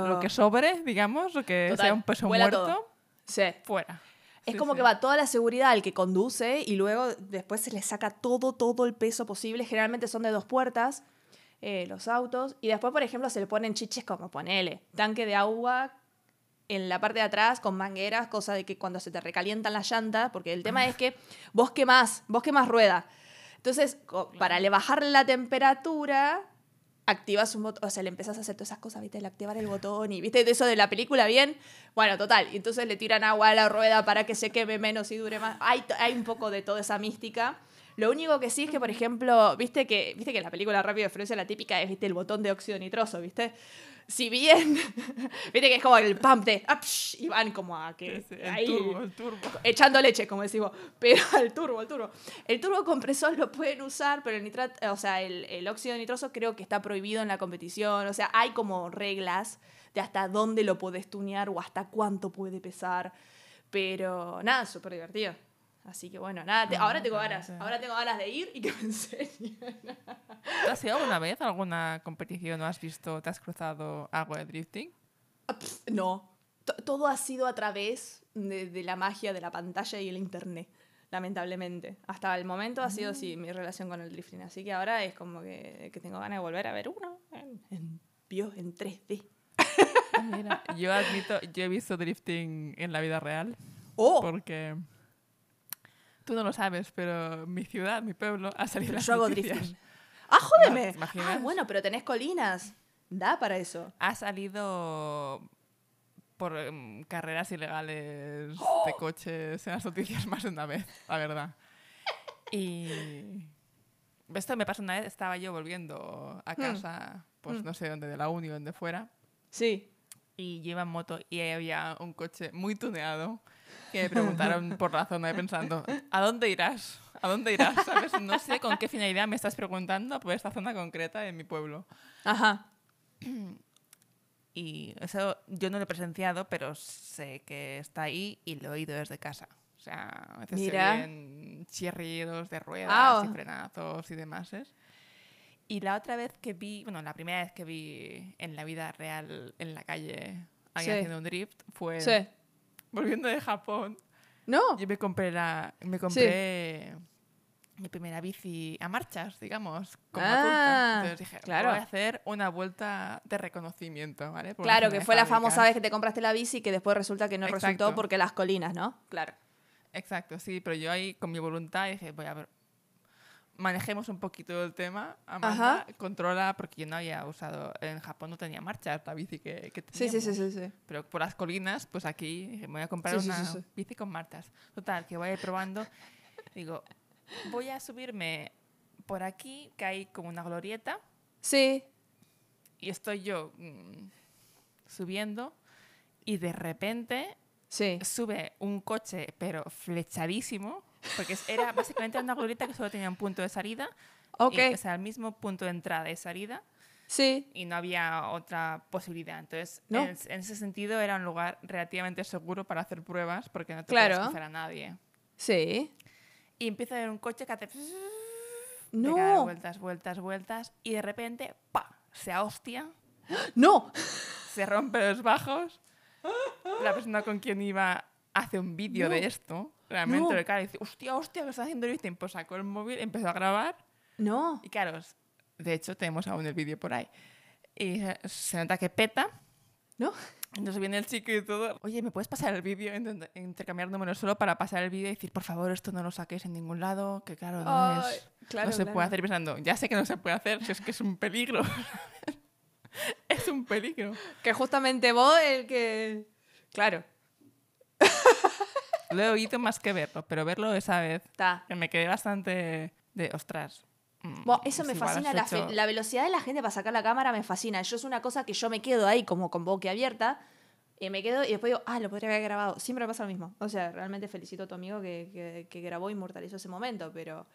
lo que sobre, digamos, lo que sea un peso muerto, sí. fuera. Es como que va toda la seguridad al que conduce y luego después se le saca todo, todo el peso posible. Generalmente son de dos puertas eh, los autos. Y después, por ejemplo, se le ponen chiches como ponele, tanque de agua en la parte de atrás con mangueras, cosa de que cuando se te recalientan las llantas, porque el tema es que vos quemás, vos quemás rueda. Entonces, para le bajar la temperatura, activas un botón, o sea, le empezás a hacer todas esas cosas, ¿viste? El activar el botón y, ¿viste? De eso de la película, bien. Bueno, total. Y entonces le tiran agua a la rueda para que se queme menos y dure más. Hay, hay un poco de toda esa mística. Lo único que sí es que, por ejemplo, viste que, viste que en la película Rápido y Furioso la típica es, viste, el botón de óxido nitroso, ¿viste? si bien, viste que es como el pump de, y van como a que el turbo, el turbo. echando leche, como decimos, pero el turbo, el turbo. El turbo compresor lo pueden usar, pero el nitrato, o sea, el, el óxido nitroso creo que está prohibido en la competición, o sea, hay como reglas de hasta dónde lo puedes tunear o hasta cuánto puede pesar, pero nada, súper divertido. Así que bueno, nada, ahora tengo ganas, ahora tengo ganas de ir y que me enseñen. ¿Has ido alguna vez a alguna competición o has visto, te has cruzado algo de drifting? Ah, no, todo ha sido a través de, la magia de la pantalla y el internet. lamentablemente. Hasta el momento ha sido así mi relación con el drifting. Así que ahora es como que, tengo ganas de volver a ver uno en, en, en 3D. Mira, yo admito, yo he visto drifting en la vida real. ¡Oh! Porque tú no lo sabes, pero mi ciudad, mi pueblo, ha salido Yo hago drifting. ¡Ah, jódeme! Ah, bueno, pero tenés colinas. Da para eso. Ha salido por em, carreras ilegales de ¡Oh! coches en las noticias más de una vez, la verdad. Y esto me pasó una vez, estaba yo volviendo a hmm. casa, pues hmm. no sé dónde, de la uni o donde fuera. Sí. Y lleva en moto y había un coche muy tuneado que me preguntaron por la zona pensando, ¿a dónde irás? ¿A dónde irás? ¿Sabes? No sé con qué finalidad me estás preguntando por esta zona concreta de mi pueblo. Ajá. Y eso yo no lo he presenciado, pero sé que está ahí y lo he oído desde casa. O sea, a veces Mira. se ven chirridos de ruedas ah, y frenazos y demás. Y la otra vez que vi, bueno, la primera vez que vi en la vida real en la calle alguien haciendo un drift fue volviendo de Japón. No. Yo me compré la, me compré mi primera bici a marchas, digamos, como ah, Entonces dije, claro. voy a hacer una vuelta de reconocimiento, ¿vale? claro, que fue la famosa vez que te compraste la bici que después resulta que no resultó porque las colinas, ¿no? Claro. Exacto, sí, pero yo ahí con mi voluntad dije, voy a ver, manejemos un poquito el tema, Amanda, controla, porque yo no había usado, en Japón no tenía marchas la bici que, que Sí, sí, sí, sí, sí, Pero por las colinas, pues aquí me voy a comprar una bici con marchas. Total, que voy a ir probando, digo, voy a subirme por aquí, que hay como una glorieta. Sí. Y estoy yo mm, subiendo y de repente sube un coche, pero flechadísimo, porque era básicamente una glorieta que solo tenía un punto de salida. Ok. o sea, el mismo punto de entrada y salida. Sí. Y no había otra posibilidad. Entonces, en, ese sentido, era un lugar relativamente seguro para hacer pruebas porque no te claro. puedes a nadie. Sí. Y empieza a ver un coche que hace... No. Vueltas, vueltas, vueltas. Y de repente, ¡pa! Se hostia. ¡No! Se rompe los bajos. La persona con quien iba hace un vídeo de esto. Realmente, no. cara dice, hostia, hostia, que está haciendo el tiempo. Sacó el móvil, empezó a grabar. No. Y claro, de hecho, tenemos aún el vídeo por ahí. Y se nota que peta. ¿No? Entonces viene el chico y todo. Oye, ¿me puedes pasar el vídeo? Intercambiar números solo para pasar el vídeo y decir, por favor, esto no lo saquéis en ningún lado. Que claro, no, es, no se puede hacer pensando, ya sé que no se puede hacer, si es que es un peligro. es un peligro. Que justamente vos el que. Claro. Lo he oído más que verlo, pero verlo esa vez. Ta. Que me quedé bastante de, ostras. Mm, eso me fascina, la, velocidad de la gente para sacar la cámara me fascina. Yo es una cosa que yo me quedo ahí como con boca abierta y me quedo y después digo, ah, lo podría haber grabado. Siempre me pasa lo mismo. O sea, realmente felicito a tu amigo que, que, que grabó y inmortalizó ese momento, pero...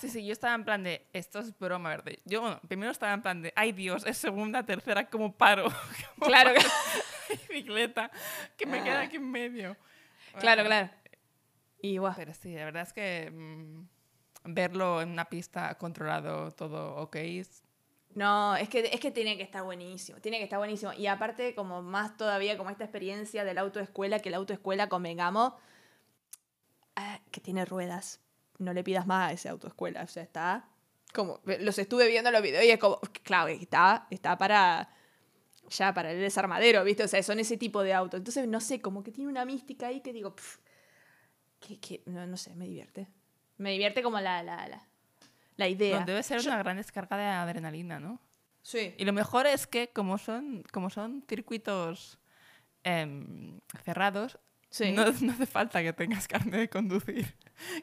Sí, sí, yo estaba en plan de, esto es broma, ¿verdad? Yo, bueno, primero estaba en plan de, ay Dios, es segunda, tercera, como paro. claro. bicicleta, que me queda aquí en medio. Claro, claro. Y. Pero sí, la verdad es que... Mm, verlo en una pista controlado, todo ok. No, es que, es que tiene que estar buenísimo, tiene que estar buenísimo. Y aparte, como más todavía, como esta experiencia de la autoescuela, que la autoescuela, convengamos, ah, que tiene ruedas. No le pidas más a esa autoescuela, o sea, está como, los estuve viendo en los videos y es como, claro, está, está para, ya, para el desarmadero, ¿viste? O sea, son ese tipo de autos. Entonces, no sé, como que tiene una mística ahí que digo, que, que no, no sé, me divierte. Me divierte como la, la, la, la idea. debe ser una gran descarga de adrenalina, ¿no? Sí. Y lo mejor es que como son, como son circuitos em, cerrados, no, no, hace falta que tengas carne de conducir.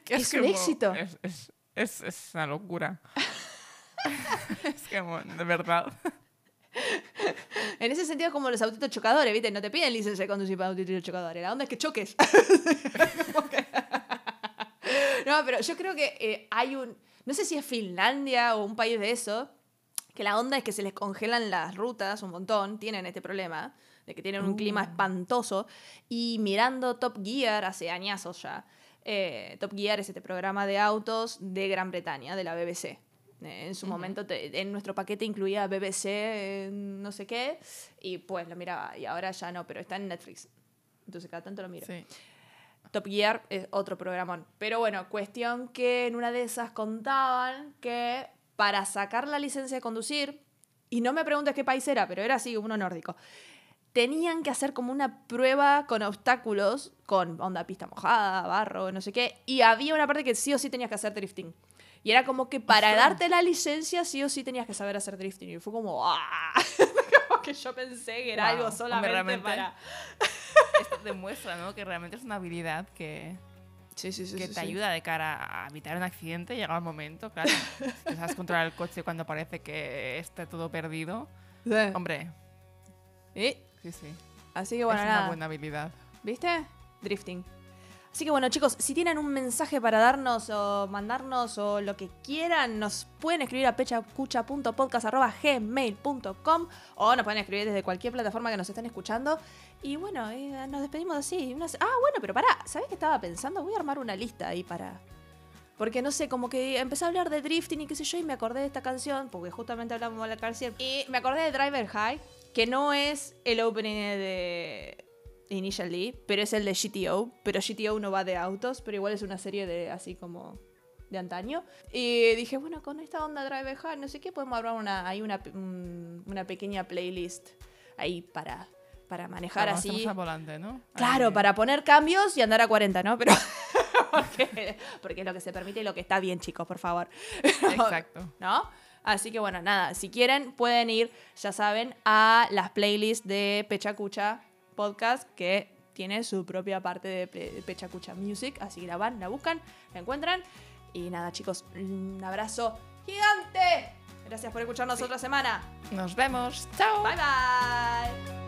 Que es, un éxito. Es, es, es, es, una locura. es como, de verdad. En ese sentido, como los autitos chocadores, ¿viste? No te piden licencia de conducir para autitos chocadores. La onda es que choques. No, pero yo creo que eh, hay un. No sé si es Finlandia o un país de eso, que la onda es que se les congelan las rutas un montón, tienen este problema, de que tienen un clima uh. espantoso. Y mirando Top Gear hace añazos ya. Eh, Top Gear es este programa de autos de Gran Bretaña, de la BBC. Eh, en su momento, en nuestro paquete incluía BBC, no sé qué, y pues lo miraba. Y ahora ya no, pero está en Netflix. Entonces cada tanto lo miro. Sí. Top Gear es otro programón. Pero bueno, cuestión que en una de esas contaban que para sacar la licencia de conducir, y no me preguntes qué país era, pero era así, uno nórdico, tenían que hacer como una prueba con obstáculos, con onda pista mojada, barro, no sé qué, y había una parte que sí o sí tenías que hacer drifting. Y era como que para darte la licencia sí o sí tenías que saber hacer drifting. Y fue como, ¡ah! como que yo pensé que era algo solamente para... Esto demuestra, ¿no? Que realmente es una habilidad que... que te ayuda de cara a evitar un accidente, llega un momento, claro. si sabes controlar el coche cuando parece que está todo perdido. Hombre. ¿Y? Sí, sí. Así que bueno, es una buena habilidad. ¿Viste? Drifting. Así que bueno, chicos, si tienen un mensaje para darnos o mandarnos o lo que quieran, nos pueden escribir a pechacucha.podcast.gmail.com o nos pueden escribir desde cualquier plataforma que nos estén escuchando. Y bueno, eh, nos despedimos así. Ah, bueno, pero pará, ¿sabés qué estaba pensando? Voy a armar una lista ahí para... Porque no sé, como que empecé a hablar de drifting y qué sé yo, y me acordé de esta canción, porque justamente hablamos de la cárcel. Y me acordé de Driver High, que no es el opening de Initially, pero es el de GTO, pero GTO no va de autos, pero igual es una serie de así como de antaño. Y dije, bueno, con esta onda Drive Hard, no sé qué, podemos armar una, hay una, una pequeña playlist ahí para, para manejar así. volante, ¿no? Claro, para poner cambios y andar a 40, ¿no? Pero porque, porque es lo que se permite y lo que está bien, chicos, por favor. Exacto. ¿No? Así que bueno, nada, si quieren pueden ir, ya saben, a las playlists de Pechacucha podcast que tiene su propia parte de Pechacucha Music, así que la van, la buscan, la encuentran. Y nada, chicos, un abrazo gigante. Gracias por escucharnos otra semana. Nos vemos. Chao. Bye bye.